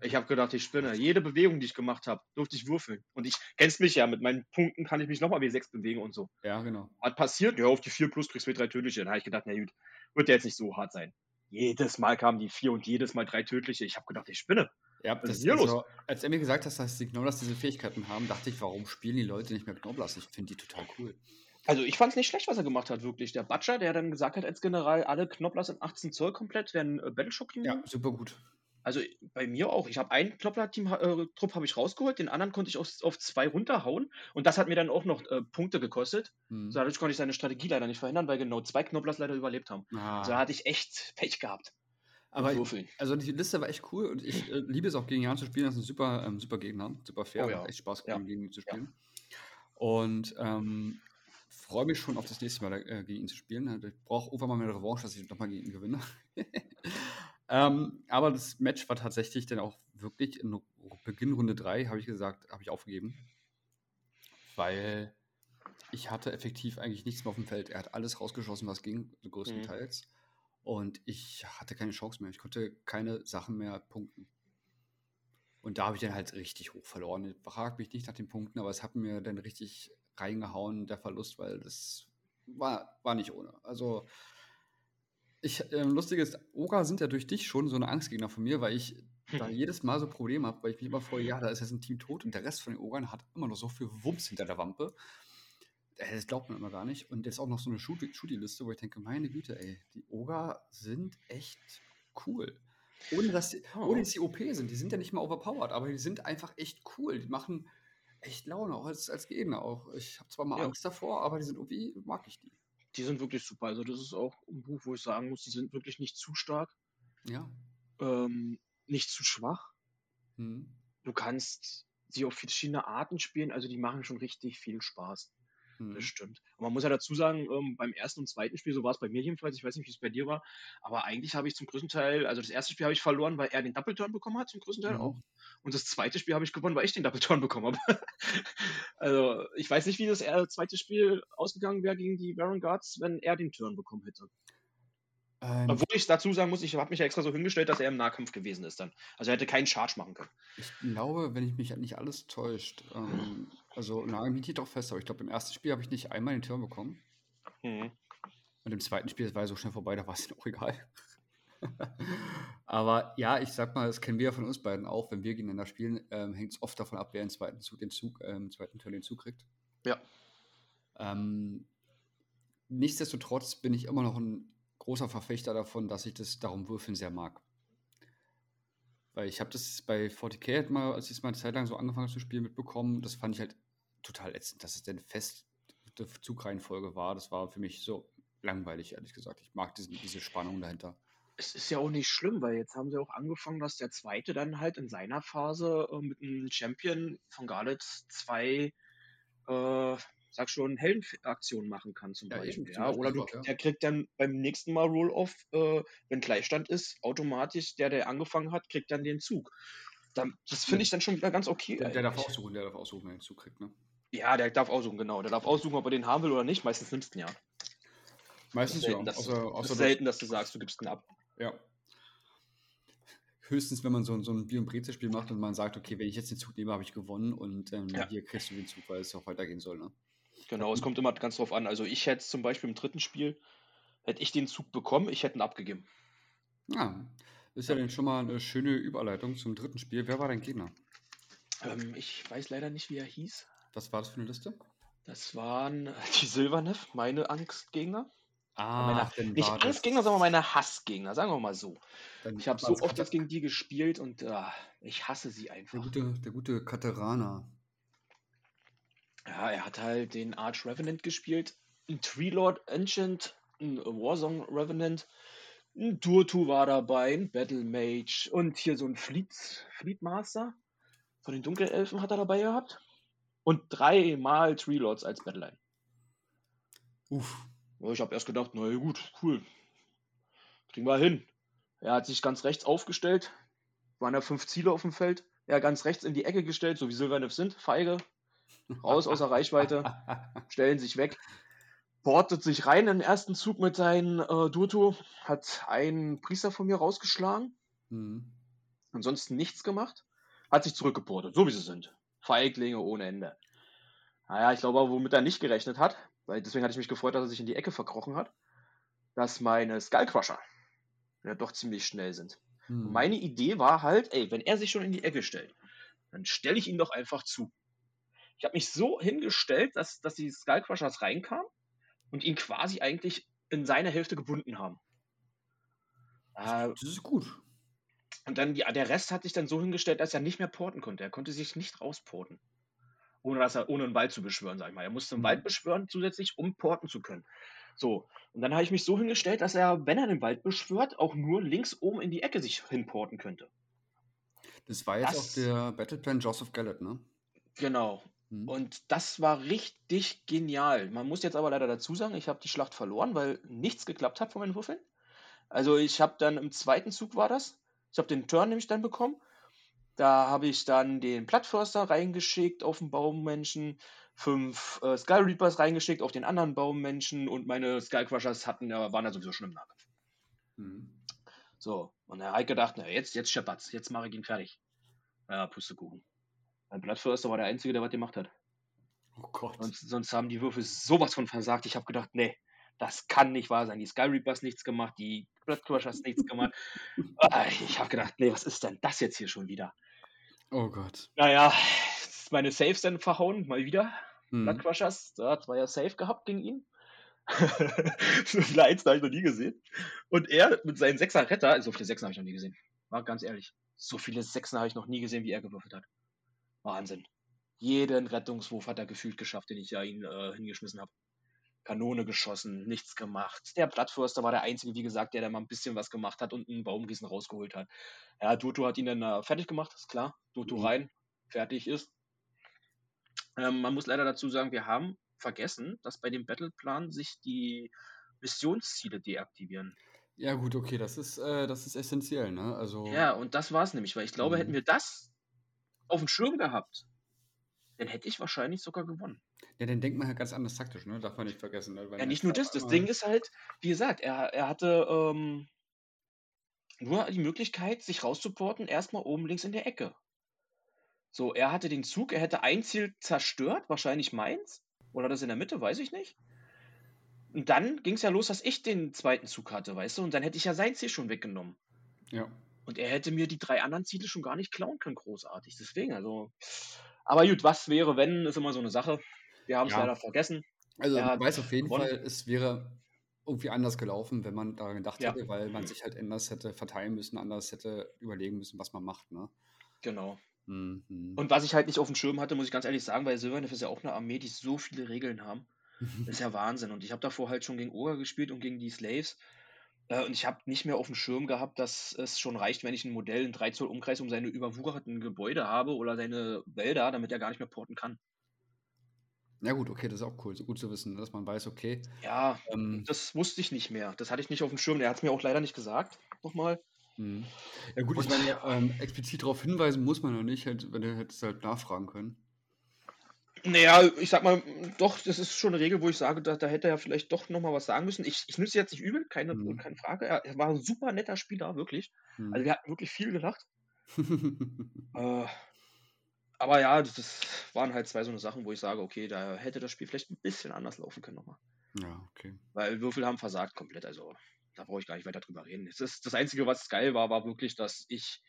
Speaker 2: Ich habe gedacht, ich spinne. Jede Bewegung, die ich gemacht habe, durfte ich würfeln. Und ich kennst mich ja, mit meinen Punkten kann ich mich nochmal W6 bewegen und so.
Speaker 1: ja, genau.
Speaker 2: Was passiert? Ja, auf die 4 plus kriegst du drei tödliche. Dann habe ich gedacht, na gut, wird ja jetzt nicht so hart sein. Jedes Mal kamen die 4 und jedes Mal drei tödliche. Ich habe gedacht, ich spinne.
Speaker 1: Ja, das
Speaker 2: ist hier los?
Speaker 1: also, als er mir gesagt hat, dass die Knoblers diese Fähigkeiten haben, dachte ich, warum spielen die Leute nicht mehr Knoblers? Ich finde die total cool.
Speaker 2: Also ich fand es nicht schlecht, was er gemacht hat, wirklich. Der Butcher, der dann gesagt hat als General, alle Knoblers in 18 Zoll komplett werden äh, Battleshock Team.
Speaker 1: Ja, super gut.
Speaker 2: Also bei mir auch. Ich habe einen Knoppler-Team-Trupp habe ich rausgeholt, den anderen konnte ich auf, auf zwei runterhauen und das hat mir dann auch noch äh, Punkte gekostet.
Speaker 1: Hm.
Speaker 2: So, dadurch konnte ich seine Strategie leider nicht verhindern, weil genau zwei Knobblers leider überlebt haben.
Speaker 1: Ah.
Speaker 2: Also da hatte ich echt Pech gehabt.
Speaker 1: Aber
Speaker 2: Würfeln.
Speaker 1: also die Liste war echt cool und ich äh, liebe es auch gegen Jan zu spielen. Das ist ein super, ähm, super Gegner, super fair.
Speaker 2: Oh ja.
Speaker 1: Echt Spaß
Speaker 2: Ja.
Speaker 1: gegen ihn zu spielen. Und ähm, freue mich schon auf das nächste Mal äh, gegen ihn zu spielen. Also Ich brauche irgendwann mal eine Revanche, dass ich nochmal gegen ihn gewinne. ähm, aber das Match war tatsächlich dann auch wirklich in Beginn Runde 3, habe ich gesagt, habe ich aufgegeben. Weil ich hatte effektiv eigentlich nichts mehr auf dem Feld. Er hat alles rausgeschossen, was ging, so größtenteils. Und ich hatte keine Chance mehr. Ich konnte keine Sachen mehr punkten. Und da habe ich dann halt richtig hoch verloren. Ich frage mich nicht nach den Punkten, aber es hat mir dann richtig reingehauen, der Verlust, weil das war, war nicht ohne. Also, ich, ähm, lustig ist, Oga sind ja durch dich schon so eine Angstgegner von mir, weil ich da jedes Mal so Probleme habe, weil ich mich immer freue, ja, da ist jetzt ein Team tot und der Rest von den Ogern hat immer noch so viel Wumms hinter der Wampe. Äh, Das glaubt man immer gar nicht. Und jetzt auch noch so eine Shooty- Shooty-Liste, wo ich denke, meine Güte, ey, die Oga sind echt cool. Ohne dass, die,
Speaker 2: Oh.
Speaker 1: ohne dass die OP sind. Die sind ja nicht mal overpowered, aber die sind einfach echt cool. Die machen echt Laune, auch als, als Gegner auch. Ich habe zwar mal
Speaker 2: Ja.
Speaker 1: Angst davor, aber die sind irgendwie, mag ich die.
Speaker 2: Die sind wirklich super. Also das ist auch ein Buch, wo ich sagen muss, die sind wirklich nicht zu stark,
Speaker 1: Ja.
Speaker 2: ähm, nicht zu schwach.
Speaker 1: Hm.
Speaker 2: Du kannst sie auf verschiedene Arten spielen, also die machen schon richtig viel Spaß.
Speaker 1: Hm.
Speaker 2: Das stimmt. Und man muss ja dazu sagen, ähm, beim ersten und zweiten Spiel, so war es bei mir jedenfalls, ich weiß nicht, wie es bei dir war, aber eigentlich habe ich zum größten Teil, also das erste Spiel habe ich verloren, weil er den Doppelturn bekommen hat, zum größten Teil
Speaker 1: Mhm.
Speaker 2: auch. Und das zweite Spiel habe ich gewonnen, weil ich den Doppelturn bekommen habe. also ich weiß nicht, wie das äh, zweite Spiel ausgegangen wäre gegen die Baron Guards, wenn er den Turn bekommen hätte.
Speaker 1: Ähm,
Speaker 2: Obwohl ich dazu sagen muss, ich habe mich ja extra so hingestellt, dass er im Nahkampf gewesen ist dann. Also er hätte keinen Charge machen können.
Speaker 1: Ich glaube, wenn ich mich nicht alles täuscht, ähm, also na, mich nicht doch fest, aber ich glaube, im ersten Spiel habe ich nicht einmal den Turn bekommen.
Speaker 2: Mhm.
Speaker 1: Und im zweiten Spiel, das war ja so schnell vorbei, da war es auch egal. aber ja, ich sag mal, das kennen wir ja von uns beiden auch, wenn wir gegeneinander spielen, ähm, hängt es oft davon ab, wer im zweiten Zug den Zug, ähm, zweiten Turn den Zug kriegt.
Speaker 2: Ja.
Speaker 1: Ähm, nichtsdestotrotz bin ich immer noch ein großer Verfechter davon, dass ich das darum würfeln sehr mag. Weil ich habe das bei 40k halt mal, als ich es mal eine Zeit lang so angefangen habe zu spielen, mitbekommen. Das fand ich halt total ätzend, dass es denn fest die Zugreihenfolge war. Das war für mich so langweilig, ehrlich gesagt. Ich mag diesen, diese Spannung dahinter.
Speaker 2: Es ist ja auch nicht schlimm, weil jetzt haben sie auch angefangen, dass der zweite dann halt in seiner Phase äh, mit einem Champion von Garlet zwei, äh, sag schon, Heldenaktionen machen kann zum
Speaker 1: Ja, eben,
Speaker 2: Beispiel.
Speaker 1: zum
Speaker 2: Ja,
Speaker 1: Beispiel
Speaker 2: oder du,
Speaker 1: auch, ja.
Speaker 2: der kriegt dann beim nächsten Mal Roll-Off, äh, wenn Gleichstand ist, automatisch, der, der angefangen hat, kriegt dann den Zug. Dann, das finde ich dann schon wieder ganz okay.
Speaker 1: Der, der darf aussuchen, der darf aussuchen, wer den Zug kriegt, ne?
Speaker 2: Ja, der darf aussuchen, genau. Der darf aussuchen, ob er den haben will oder nicht. Meistens nimmst du ihn ja.
Speaker 1: Meistens
Speaker 2: selten,
Speaker 1: ja.
Speaker 2: dass,
Speaker 1: Außer,
Speaker 2: du,
Speaker 1: außer
Speaker 2: selten, dass du sagst, du gibst ihn ab.
Speaker 1: Ja. Höchstens, wenn man so, ein- so ein Bier- und Brezel-Spiel macht und man sagt, okay, wenn ich jetzt den Zug nehme, habe ich gewonnen und ähm,
Speaker 2: Ja.
Speaker 1: hier kriegst du den Zug, weil es ja auch weitergehen soll. Ne?
Speaker 2: Genau, es kommt immer ganz drauf an. Also ich hätte zum Beispiel im dritten Spiel, hätte ich den Zug bekommen, ich hätte ihn abgegeben.
Speaker 1: Ja, ist ja dann schon mal eine schöne Überleitung zum dritten Spiel. Wer war dein Gegner?
Speaker 2: Ähm, ich weiß leider nicht, wie er hieß.
Speaker 1: Was war das für eine Liste?
Speaker 2: Das waren die Silverneff, meine Angstgegner.
Speaker 1: Ah,
Speaker 2: meine, nicht Angstgegner, sondern meine Hassgegner, sagen wir mal so.
Speaker 1: dann
Speaker 2: Ich habe so oft jetzt gegen die gespielt und ah, ich hasse sie
Speaker 1: der
Speaker 2: einfach.
Speaker 1: gute, der gute Katerana.
Speaker 2: Ja, er hat halt den Arch Revenant gespielt, ein Treelord Ancient, ein Warsong Revenant, ein Durtu war dabei, ein Battle Mage und hier so ein Fleet, Fleet Master von den Dunkelelfen hat er dabei gehabt. Und dreimal Treelords als Battleline.
Speaker 1: Uff.
Speaker 2: Ich habe erst gedacht, na ja, gut, cool. Kriegen wir hin. Er hat sich ganz rechts aufgestellt. Waren ja fünf Ziele auf dem Feld. Er ganz rechts in die Ecke gestellt, so wie Silverneff sind. Feige. Raus außer Reichweite. Stellen sich weg. Portet sich rein im ersten Zug mit seinen äh, Durto. Hat einen Priester von mir rausgeschlagen.
Speaker 1: Hm.
Speaker 2: Ansonsten nichts gemacht. Hat sich zurückgeportet, so wie sie sind. Feiglinge ohne Ende. Naja, ich glaube aber, womit er nicht gerechnet hat, weil deswegen hatte ich mich gefreut, dass er sich in die Ecke verkrochen hat, dass meine Skullcrusher ja doch ziemlich schnell sind. Hm. Meine Idee war halt, ey, wenn er sich schon in die Ecke stellt, dann stelle ich ihn doch einfach zu. Ich habe mich so hingestellt, dass, dass die Skullcrushers reinkamen und ihn quasi eigentlich in seiner Hälfte gebunden haben.
Speaker 1: Äh, das ist gut.
Speaker 2: Und dann die, der Rest hat sich dann so hingestellt, dass er nicht mehr porten konnte. Er konnte sich nicht rausporten. Ohne, dass er, ohne einen Wald zu beschwören, sag ich mal. Er musste einen mhm. Wald beschwören zusätzlich, um porten zu können. So. Und dann habe ich mich so hingestellt, dass er, wenn er den Wald beschwört, auch nur links oben in die Ecke sich hinporten könnte.
Speaker 1: Das war jetzt das, auch der Battleplan Joseph Gallet, ne?
Speaker 2: Genau. Mhm. Und das war richtig genial. Man muss jetzt aber leider dazu sagen, ich habe die Schlacht verloren, weil nichts geklappt hat von meinen Würfeln. Also ich habe dann im zweiten Zug war das. Ich habe den Turn nämlich dann bekommen. Da habe ich dann den Plattförster reingeschickt auf den Baummenschen, fünf äh, Sky Reapers reingeschickt auf den anderen Baummenschen und meine Sky Crushers hatten, ja, waren da sowieso schon im Nahkampf. Mhm. So, und er hat gedacht, na jetzt, jetzt scheppert's, jetzt mache ich ihn fertig. Ja, Pustekuchen. Mein Blattförster war der Einzige, der was gemacht hat.
Speaker 1: Oh Gott.
Speaker 2: Und sonst haben die Würfel sowas von versagt. Ich habe gedacht, nee, das kann nicht wahr sein. Die Sky Reapers nichts gemacht, die Blood Crushers nichts gemacht. Ah, ich habe gedacht, nee, was ist denn das jetzt hier schon wieder?
Speaker 1: Oh Gott.
Speaker 2: Naja, meine Saves dann verhauen, mal wieder. Hm. Blood Crushers, da hat zwei ja Safe gehabt gegen ihn. so viele Einsen habe ich noch nie gesehen. Und er mit seinen Sechser Retter, so viele Sechsen habe ich noch nie gesehen. War ganz ehrlich. So viele Sechsen habe ich noch nie gesehen, wie er gewürfelt hat. Wahnsinn. Jeden Rettungswurf hat er gefühlt geschafft, den ich ja ihn äh, hingeschmissen habe. Kanone geschossen, nichts gemacht. Der Blattförster war der Einzige, wie gesagt, der da mal ein bisschen was gemacht hat und einen Baumriesen rausgeholt hat. Ja, Doto hat ihn dann äh, fertig gemacht, ist klar. Doto mhm. rein, fertig ist. Ähm, man muss leider dazu sagen, wir haben vergessen, dass bei dem Battleplan sich die Missionsziele deaktivieren.
Speaker 1: Ja, gut, okay, das ist, äh, das ist essentiell, ne? Also...
Speaker 2: Ja, und das war es nämlich, weil ich glaube, mhm. hätten wir das auf dem Schirm gehabt, dann hätte ich wahrscheinlich sogar gewonnen.
Speaker 1: Ja, dann denkt man halt ganz anders taktisch, ne? Darf man nicht vergessen. Ne?
Speaker 2: ja, nicht nur das. Das Ding ist halt, wie gesagt, er, er hatte ähm, nur die Möglichkeit, sich rauszuporten, erstmal oben links in der Ecke. So, er hatte den Zug, er hätte ein Ziel zerstört, wahrscheinlich meins. Oder das in der Mitte, weiß ich nicht. Und dann ging es ja los, dass ich den zweiten Zug hatte, weißt du? Und dann hätte ich ja sein Ziel schon weggenommen.
Speaker 1: Ja.
Speaker 2: Und er hätte mir die drei anderen Ziele schon gar nicht klauen können, großartig. Deswegen, also. Aber gut, was wäre, wenn, ist immer so eine Sache. Wir haben es ja. leider vergessen.
Speaker 1: Also, ich weiß auf jeden gewonnen. Fall, es wäre irgendwie anders gelaufen, wenn man daran gedacht ja. hätte, weil man sich halt anders hätte verteilen müssen, anders hätte überlegen müssen, was man macht. Ne?
Speaker 2: Genau. Mhm. Und was ich halt nicht auf dem Schirm hatte, muss ich ganz ehrlich sagen, weil Silverneff ist ja auch eine Armee, die so viele Regeln haben. Das ist ja Wahnsinn. Und ich habe davor halt schon gegen Oga gespielt und gegen die Slaves. Äh, und ich habe nicht mehr auf dem Schirm gehabt, dass es schon reicht, wenn ich ein Modell in 3 Zoll Umkreis um seine überwucherten Gebäude habe oder seine Wälder, damit er gar nicht mehr porten kann.
Speaker 1: Ja gut, okay, das ist auch cool, so gut zu wissen, dass man weiß, okay.
Speaker 2: Ja, ähm, das wusste ich nicht mehr. Das hatte ich nicht auf dem Schirm. Er hat es mir auch leider nicht gesagt. Nochmal.
Speaker 1: Hm. Ja gut, ich meine, ähm, explizit darauf hinweisen muss man noch nicht, halt, wenn du hättest halt nachfragen können.
Speaker 2: Naja, ich sag mal, doch, das ist schon eine Regel, wo ich sage, da, da hätte er vielleicht doch nochmal was sagen müssen. Ich, ich nütze jetzt nicht übel, keine, mhm. keine Frage. Er, er, war ein super netter Spieler, wirklich. Mhm. Also wir hatten wirklich viel gelacht. äh, aber ja, das, das, waren halt zwei so eine Sachen, wo ich sage, okay, da hätte das Spiel vielleicht ein bisschen anders laufen können nochmal.
Speaker 1: Ja, okay.
Speaker 2: Weil Würfel haben versagt komplett, also da brauche ich gar nicht weiter drüber reden. Das, ist, das Einzige, was geil war, war wirklich, dass ich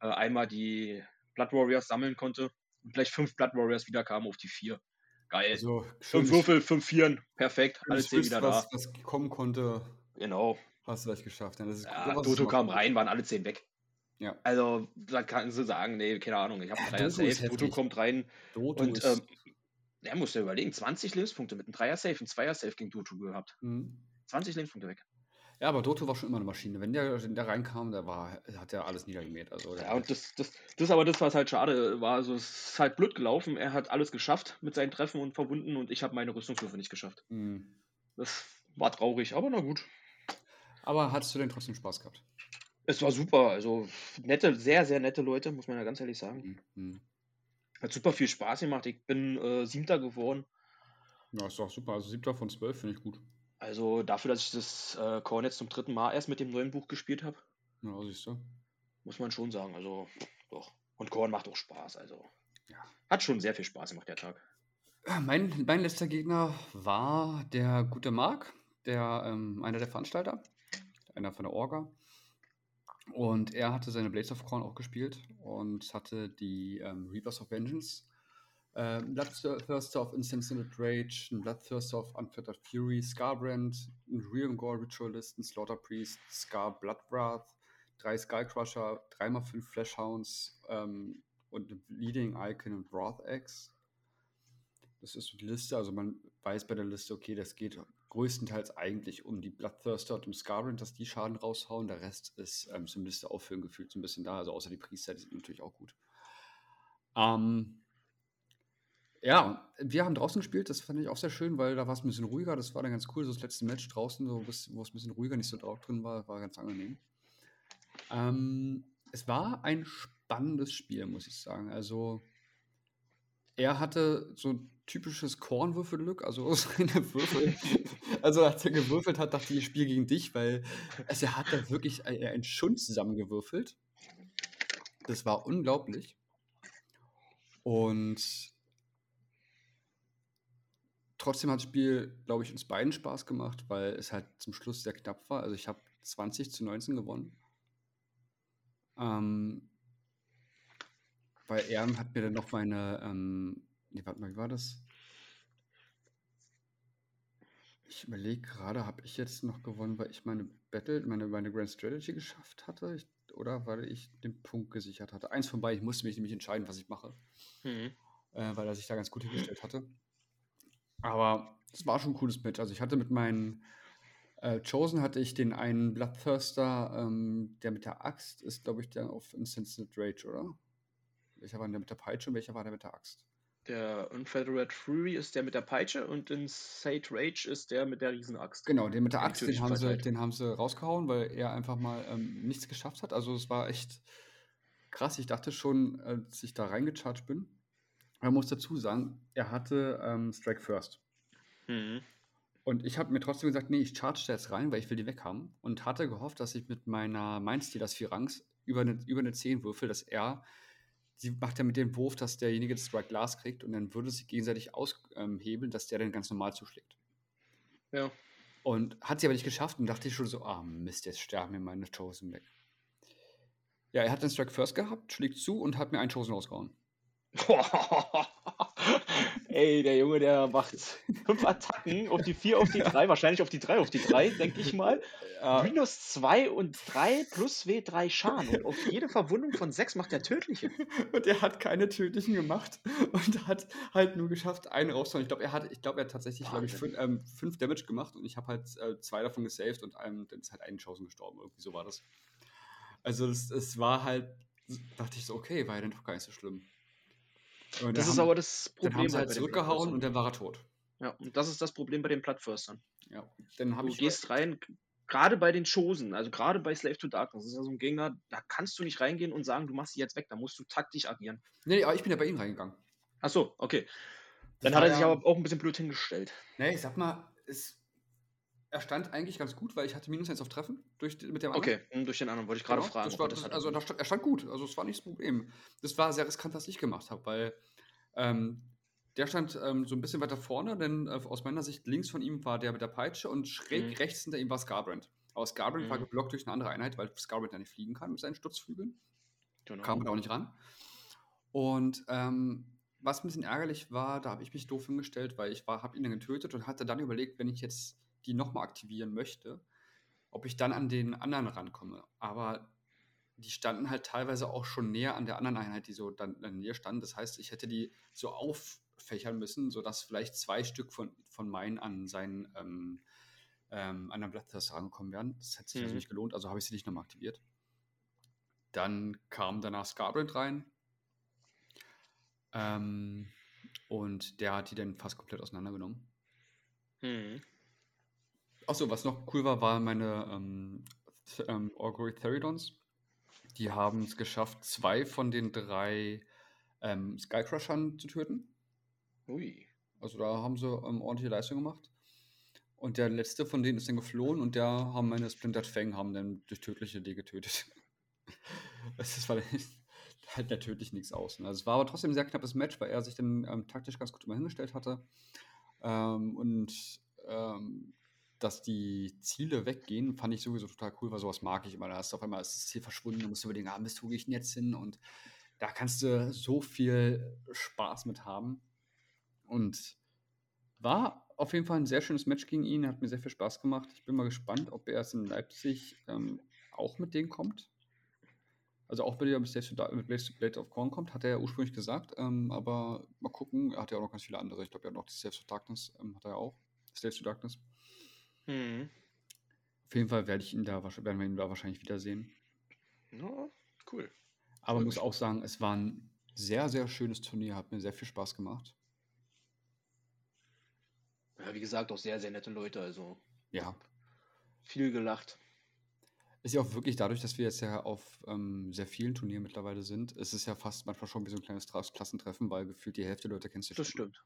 Speaker 2: äh, einmal die Blood Warriors sammeln konnte und gleich fünf Blood Warriors wieder kamen auf die vier. Geil. Also, fünf Würfel, fünf Vieren, perfekt, alle zehn wieder
Speaker 1: was, da. Was kommen konnte,
Speaker 2: genau.
Speaker 1: hast du gleich geschafft.
Speaker 2: Ja, das ist ja, gut, Doto kam rein, waren alle zehn weg.
Speaker 1: Ja.
Speaker 2: Also, da kannst du sagen, nee, keine Ahnung, ich habe einen Dreier Safe, Doto kommt rein.
Speaker 1: Doto
Speaker 2: und ähm, er musste überlegen, 20 Lebenspunkte mit einem Dreier Safe, ein Zweier Safe gegen Doto gehabt. Mhm. 20 Lebenspunkte weg.
Speaker 1: Ja, aber Doto war schon immer eine Maschine. Wenn der, wenn der reinkam, der war, hat er alles niedergemäht. Also,
Speaker 2: ja, und das, das, das aber das, was halt schade war. Also, es ist halt blöd gelaufen. Er hat alles geschafft mit seinen Treffen und verbunden und ich habe meine Rüstungswürfe nicht geschafft. Mhm. Das war traurig, aber na gut.
Speaker 1: Aber hattest du denn trotzdem Spaß gehabt?
Speaker 2: Es war super. Also, nette, sehr, sehr nette Leute, muss man ja ganz ehrlich sagen. Mhm. Hat super viel Spaß gemacht. Ich bin äh, Siebter geworden.
Speaker 1: Ja, ist doch super. Also, Siebter von zwölf finde ich gut.
Speaker 2: Also dafür, dass ich das äh, Korn jetzt zum dritten Mal erst mit dem neuen Buch gespielt habe.
Speaker 1: Ja, siehst du.
Speaker 2: Muss man schon sagen. Also, doch. Und Korn macht auch Spaß. Also, ja. Hat schon sehr viel Spaß gemacht, der Tag.
Speaker 1: Mein, mein letzter Gegner war der gute Marc, der, ähm, einer der Veranstalter, einer von der Orga. Und er hatte seine Blades of Corn auch gespielt und hatte die ähm, Reapers of Vengeance, äh, Bloodthirster of Insensate Rage, ein Bloodthirster of Unfettered Fury, Scarbrand, ein Real Gore Ritualist, Slaughter Priest, Scar Bloodwrath, drei Skullcrusher, dreimal fünf Flashhounds ähm, und Bleeding Icon und Wrath Axe. Das ist die Liste. Also man weiß bei der Liste, okay, das geht größtenteils eigentlich um die Bloodthirster und um Scarbrand, dass die Schaden raushauen. Der Rest ist ähm, zum Liste aufhören gefühlt so ein bisschen da. Also außer die Priester, die sind natürlich auch gut. Ähm, ja, wir haben draußen gespielt, das fand ich auch sehr schön, weil da war es ein bisschen ruhiger. Das war dann ganz cool, so das letzte Match draußen, so, wo es ein bisschen ruhiger, nicht so drauf drin war, war ganz angenehm. Ähm, es war ein spannendes Spiel, muss ich sagen. Also, er hatte so typisches Kornwürfelglück, also seine Würfel. also, als er gewürfelt hat, dachte ich, ich spiele gegen dich, weil also er hat da wirklich einen Schund zusammengewürfelt. Das war unglaublich. Und trotzdem hat das Spiel, glaube ich, uns beiden Spaß gemacht, weil es halt zum Schluss sehr knapp war. Also ich habe 20 zu 19 gewonnen. Ähm, weil er hat mir dann noch meine, ähm, nee, warte mal, wie war das? Ich überlege gerade, habe ich jetzt noch gewonnen, weil ich meine Battle, meine, meine Grand Strategy geschafft hatte? Ich, oder weil ich den Punkt gesichert hatte? Eins von beiden, ich musste mich nämlich entscheiden, was ich mache. Mhm. Äh, weil er sich da ganz gut hingestellt hatte. Aber es war schon ein cooles Match. Also ich hatte mit meinen äh, Chosen hatte ich den einen Bloodthirster, ähm, der mit der Axt ist, glaube ich, der auf Insensate Rage, oder? Welcher war der mit der Peitsche und welcher war der mit der Axt?
Speaker 2: Der Unfederate Fury ist der mit der Peitsche und Insate Rage ist der mit der Riesenaxt.
Speaker 1: Genau, den mit der Axt, den haben, sie, den haben sie rausgehauen, weil er einfach mal ähm, nichts geschafft hat. Also es war echt krass. Ich dachte schon, als ich da reingecharged bin, man muss dazu sagen, er hatte ähm, Strike First. Mhm. Und ich habe mir trotzdem gesagt, nee, ich charge da jetzt rein, weil ich will die weghaben. Und hatte gehofft, dass ich mit meiner Mindstealers 4 Rangs über eine, über eine 10 würfel, dass er, sie macht ja mit dem Wurf, dass derjenige das Strike Glass kriegt und dann würde sich gegenseitig aushebeln, ähm, dass der dann ganz normal zuschlägt.
Speaker 2: Ja.
Speaker 1: Und hat sie aber nicht geschafft und dachte ich schon so, ah Mist, jetzt sterben mir meine Chosen weg. Ja, er hat den Strike First gehabt, schlägt zu und hat mir einen Chosen rausgehauen.
Speaker 2: Ey, der Junge, der macht fünf Attacken auf die vier, auf die drei, wahrscheinlich auf die drei, auf die drei, denke ich mal. Ja. Minus zwei und drei plus W3 Schaden. Und auf jede Verwundung von sechs macht er tödliche.
Speaker 1: Und er hat keine tödlichen gemacht und hat halt nur geschafft, einen rauszuhauen. Ich glaube, er hat, ich glaube, er hat tatsächlich, glaube ich, fünf, ähm, fünf, Damage gemacht und ich habe halt äh, zwei davon gesaved und einem, dann ist halt einen Chosen gestorben. Irgendwie so war das. Also es war halt, dachte ich so, okay, war ja dann doch gar nicht so schlimm.
Speaker 2: Und das ist haben, aber das
Speaker 1: Problem. Dann haben sie halt zurückgehauen und dann war er tot.
Speaker 2: Ja, und das ist das Problem bei den Plattförstern.
Speaker 1: Ja, dann
Speaker 2: habe ich. Du gehst rein, gerade bei den Chosen, also gerade bei Slave to Darkness, das ist ja so ein Gegner, da kannst du nicht reingehen und sagen, du machst sie jetzt weg, da musst du taktisch agieren.
Speaker 1: Nee, aber ich bin ja bei ihm reingegangen.
Speaker 2: Ach so, okay. Dann hat er sich ja, aber auch ein bisschen blöd hingestellt.
Speaker 1: Nee, ich sag mal, es, er stand eigentlich ganz gut, weil ich hatte minus 1 auf Treffen durch, mit dem
Speaker 2: anderen. Okay, hm, durch den anderen wollte ich gerade genau, fragen.
Speaker 1: Das war, das also er stand gut, also es war nicht das Problem. Das war sehr riskant, was ich gemacht habe, weil ähm, der stand ähm, so ein bisschen weiter vorne, denn äh, aus meiner Sicht links von ihm war der mit der Peitsche und schräg mhm. rechts hinter ihm war Scarbrand. Aber Scarbrand mhm. war geblockt durch eine andere Einheit, weil Scarbrand ja nicht fliegen kann mit seinen Stutzflügeln. Genau. Kam da auch nicht ran. Und ähm, was ein bisschen ärgerlich war, da habe ich mich doof hingestellt, weil ich habe ihn dann getötet und hatte dann überlegt, wenn ich jetzt die nochmal aktivieren möchte, ob ich dann an den anderen rankomme. Aber die standen halt teilweise auch schon näher an der anderen Einheit, die so dann, dann näher standen. Das heißt, ich hätte die so auffächern müssen, sodass vielleicht zwei Stück von, von meinen an seinen ähm, ähm, anderen Blatttaste rangekommen wären. Das hätte sich also mhm. also nicht gelohnt, also habe ich sie nicht nochmal aktiviert. Dann kam danach Scarbrand rein. Ähm, und der hat die dann fast komplett auseinandergenommen. Mhm. Achso, was noch cool war, waren meine ähm, ähm, Theridons. Die haben es geschafft, zwei von den drei ähm, Skycrushern zu töten.
Speaker 2: Ui.
Speaker 1: Also da haben sie ähm, ordentliche Leistung gemacht. Und der letzte von denen ist dann geflohen und der haben meine Splintered Fang haben dann durch tödliche D getötet. das war halt natürlich nichts aus. Ne? Also es war aber trotzdem ein sehr knappes Match, weil er sich dann ähm, taktisch ganz gut immer hingestellt hatte. Ähm, und ähm, dass die Ziele weggehen, fand ich sowieso total cool, weil sowas mag ich immer. Da hast du auf einmal ist das Ziel verschwunden, da musst du überlegen, ah, Mist, wo gehe ich jetzt hin? Und da kannst du so viel Spaß mit haben. Und war auf jeden Fall ein sehr schönes Match gegen ihn, hat mir sehr viel Spaß gemacht. Ich bin mal gespannt, ob er erst in Leipzig ähm, auch mit denen kommt. Also auch wenn er mit Blade of Corn kommt, hat er ja ursprünglich gesagt. Ähm, aber mal gucken, er hat ja auch noch ganz viele andere. Ich glaube, er hat noch die Slaves of Darkness, ähm, hat er ja auch. Slaves of Darkness. Mhm. Auf jeden Fall werde ich ihn da, werden wir ihn da wahrscheinlich wiedersehen.
Speaker 2: Ja, cool.
Speaker 1: Aber muss auch sagen, es war ein sehr, sehr schönes Turnier, hat mir sehr viel Spaß gemacht.
Speaker 2: Ja, wie gesagt, auch sehr, sehr nette Leute, also.
Speaker 1: Ja.
Speaker 2: Viel gelacht.
Speaker 1: Ist ja auch wirklich dadurch, dass wir jetzt ja auf ähm, sehr vielen Turnieren mittlerweile sind, ist es ja fast manchmal schon wie so ein kleines Klassentreffen, weil gefühlt die Hälfte der Leute kennst du
Speaker 2: Das schon. stimmt.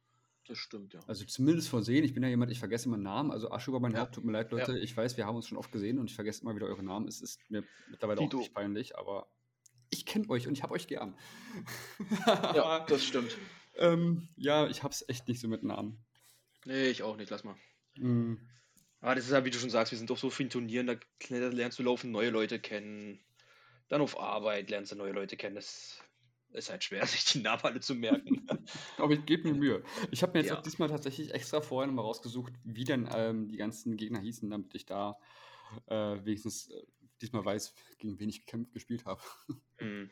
Speaker 2: Das stimmt, ja.
Speaker 1: Also zumindest vor sehen. Ich bin ja jemand, ich vergesse immer Namen. Also Asche über mein ja. Haupt, tut mir leid, Leute. Ja. Ich weiß, wir haben uns schon oft gesehen und ich vergesse immer wieder eure Namen. Es ist mir mittlerweile Tito. auch nicht peinlich, aber ich kenne euch und ich habe euch gern.
Speaker 2: ja, das stimmt.
Speaker 1: ähm, ja, ich habe es echt nicht so mit Namen.
Speaker 2: Nee, ich auch nicht. Lass mal. Mhm. Aber das ist ja, wie du schon sagst, wir sind auf so vielen Turnieren, da lernst du laufen neue Leute kennen. Dann auf Arbeit lernst du neue Leute kennen. Das ist halt schwer, sich die Namen alle zu merken.
Speaker 1: Aber ich gebe mir Mühe. Ich habe mir jetzt ja. auch diesmal tatsächlich extra vorher nochmal rausgesucht, wie denn ähm, die ganzen Gegner hießen, damit ich da äh, wenigstens äh, diesmal weiß, gegen wen ich gekämpft, gespielt habe. Mhm.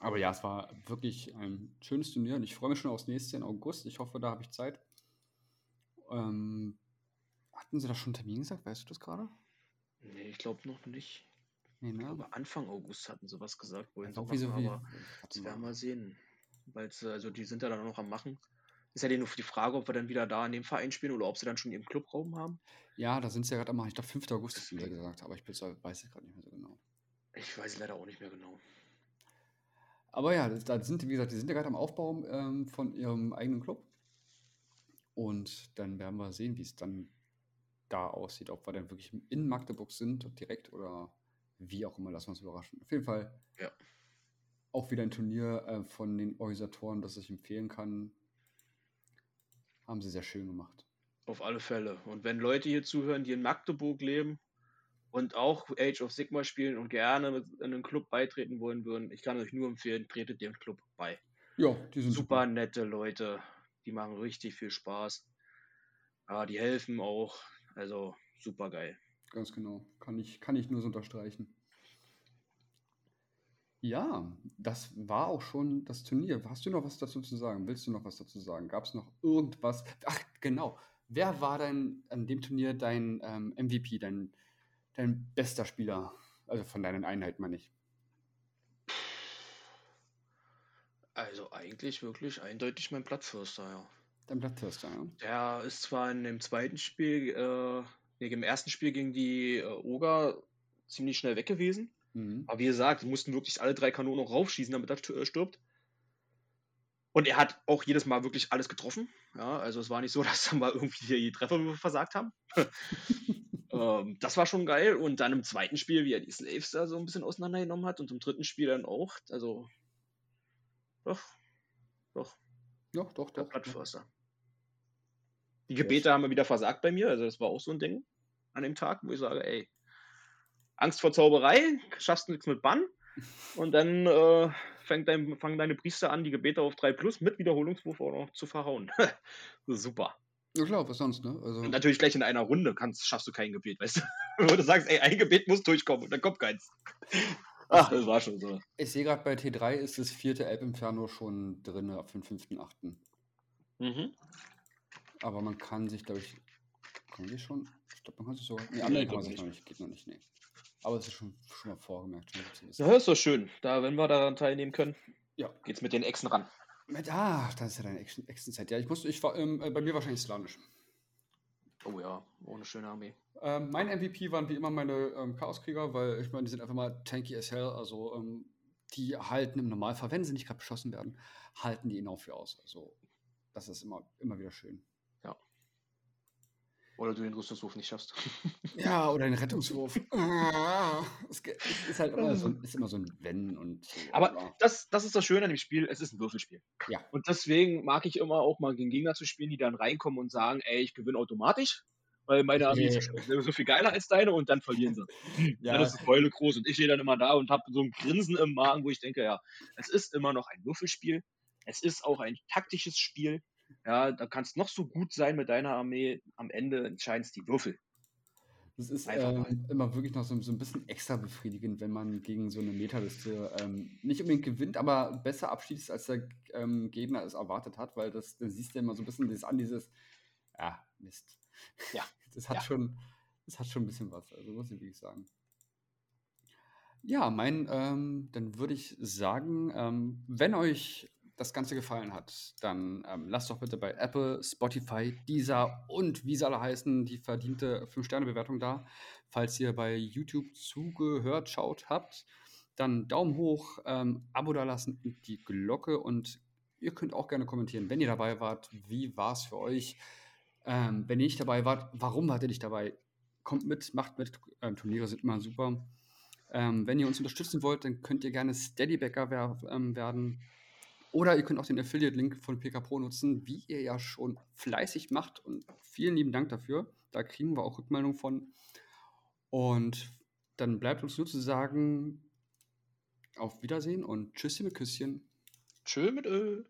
Speaker 1: Aber ja, es war wirklich ein schönes Turnier und ich freue mich schon aufs nächste in August. Ich hoffe, da habe ich Zeit. Ähm, hatten Sie da schon einen Termin gesagt? Weißt du das gerade?
Speaker 2: Nee, ich glaube noch nicht.
Speaker 1: Nee, ne?
Speaker 2: Aber Anfang August hatten sie was gesagt, wollen sie machen, so aber das werden wir sehen. Weil also die sind ja dann noch am machen. Ist ja nur die Frage, ob wir dann wieder da in dem Verein spielen oder ob sie dann schon ihren Clubraum haben.
Speaker 1: Ja, da sind sie ja gerade am machen. Ich glaube, 5. August ist wieder gesagt, aber ich weiß es gerade nicht mehr so genau.
Speaker 2: Ich weiß leider auch nicht mehr genau.
Speaker 1: Aber ja, da sind, wie gesagt, die sind ja gerade am Aufbau ähm, von ihrem eigenen Club. Und dann werden wir sehen, wie es dann da aussieht, ob wir dann wirklich in Magdeburg sind direkt oder wie auch immer, lassen wir uns überraschen. Auf jeden Fall
Speaker 2: ja.
Speaker 1: auch wieder ein Turnier äh, von den Organisatoren, das ich empfehlen kann. Haben sie sehr schön gemacht.
Speaker 2: Auf alle Fälle. Und wenn Leute hier zuhören, die in Magdeburg leben und auch Age of Sigma spielen und gerne in einen Club beitreten wollen würden, ich kann euch nur empfehlen, tretet dem Club bei.
Speaker 1: Ja, die sind
Speaker 2: super, super. nette Leute. Die machen richtig viel Spaß. Ja, die helfen auch. Also super geil.
Speaker 1: Ganz genau. Kann ich, kann ich nur so unterstreichen. Ja, das war auch schon das Turnier. Hast du noch was dazu zu sagen? Willst du noch was dazu sagen? Gab es noch irgendwas? Ach, genau. Wer war denn an dem Turnier dein ähm, MVP, dein, dein bester Spieler? Also von deinen Einheiten, meine ich.
Speaker 2: Also eigentlich wirklich eindeutig mein Plattfürster, ja.
Speaker 1: Dein Plattfürster, ja.
Speaker 2: Der ist zwar in dem zweiten Spiel äh, im ersten Spiel gegen die äh, Oger ziemlich schnell weg gewesen. Mhm. Aber wie gesagt, mussten wirklich alle drei Kanonen noch raufschießen, damit er äh, stirbt. Und er hat auch jedes Mal wirklich alles getroffen. Ja, also es war nicht so, dass dann mal irgendwie die Treffer versagt haben. ähm, das war schon geil. Und dann im zweiten Spiel, wie er die Slaves da so ein bisschen auseinandergenommen hat und im dritten Spiel dann auch. Also, doch, doch.
Speaker 1: Ja, doch, doch.
Speaker 2: Blattförster. Die Gebete haben wieder versagt bei mir. Also das war auch so ein Ding an dem Tag, wo ich sage, ey, Angst vor Zauberei, schaffst du nichts mit Bann. Und dann äh, fängt dein, fangen deine Priester an, die Gebete auf 3 Plus mit Wiederholungswurf auch noch zu verhauen. super.
Speaker 1: Ja klar, was sonst, ne?
Speaker 2: Also und natürlich gleich in einer Runde kannst, schaffst du kein Gebet, weißt du? Wo du sagst, ey, ein Gebet muss durchkommen und dann kommt keins. Ach, das war schon so.
Speaker 1: Ich sehe gerade bei T3 ist das vierte Elb Inferno schon drin ab dem 5.8. Mhm. Aber man kann sich, glaube ich, kann man sich schon? Ich glaube, man kann sich sogar. Nee, andere kann man sich noch nicht. Geht noch nicht, nee. Aber es ist schon, schon mal vorgemerkt.
Speaker 2: Schon ja, ist doch schön. Da, wenn wir daran teilnehmen können,
Speaker 1: ja.
Speaker 2: geht's mit den Echsen ran.
Speaker 1: Mit, ah, das ist ja deine Echsenzeit. Ja, ich musste, ich war ähm, äh, bei mir wahrscheinlich Slanisch.
Speaker 2: Oh ja, ohne schöne Armee.
Speaker 1: Ähm, mein MVP waren wie immer meine ähm, Chaoskrieger, weil ich meine, die sind einfach mal tanky as hell. Also, ähm, die halten im Normalfall, wenn sie nicht gerade beschossen werden, halten die ihn auch für aus. Also, das ist immer, immer wieder schön.
Speaker 2: Oder du den Rüstungswurf nicht schaffst.
Speaker 1: Ja, oder den Rettungswurf. Es ist halt immer so, ist immer so ein Wenn und.
Speaker 2: Aber das, das ist das Schöne an dem Spiel, es ist ein Würfelspiel.
Speaker 1: Ja.
Speaker 2: Und deswegen mag ich immer auch mal gegen Gegner zu spielen, die dann reinkommen und sagen, ey, ich gewinne automatisch, weil meine Armee ist so viel geiler als deine und dann verlieren sie. Ja. Dann ist Keule groß und ich stehe dann immer da und habe so ein Grinsen im Magen, wo ich denke, ja, es ist immer noch ein Würfelspiel. Es ist auch ein taktisches Spiel. Ja, da kannst noch so gut sein mit deiner Armee. Am Ende entscheiden es die Würfel.
Speaker 1: Das ist ähm, immer wirklich noch so, so, ein bisschen extra befriedigend, wenn man gegen so eine Metaliste ähm, nicht unbedingt gewinnt, aber besser abschließt, als der ähm, Gegner es erwartet hat, weil das, das siehst du immer so ein bisschen das an, dieses, ja, Mist.
Speaker 2: Ja.
Speaker 1: Das hat
Speaker 2: ja.
Speaker 1: schon, das hat schon ein bisschen was, also muss ich wirklich sagen. Ja, mein, ähm, dann würde ich sagen, ähm, wenn euch das Ganze gefallen hat, dann ähm, lasst doch bitte bei Apple, Spotify, Deezer und wie sie alle heißen, die verdiente 5-Sterne-Bewertung da. Falls ihr bei YouTube zugehört, schaut habt, dann Daumen hoch, ähm, Abo da lassen und die Glocke. Und ihr könnt auch gerne kommentieren, wenn ihr dabei wart, wie war es für euch? Ähm, wenn ihr nicht dabei wart, warum wart ihr nicht dabei? Kommt mit, macht mit. Ähm, Turniere sind immer super. Ähm, wenn ihr uns unterstützen wollt, dann könnt ihr gerne Steadybacker ähm, werden. Oder ihr könnt auch den Affiliate-Link von PK Pro nutzen, wie ihr ja schon fleißig macht. Und vielen lieben Dank dafür. Da kriegen wir auch Rückmeldungen von. Und dann bleibt uns nur zu sagen, auf Wiedersehen und Tschüsschen mit Küsschen.
Speaker 2: Tschö mit Öl.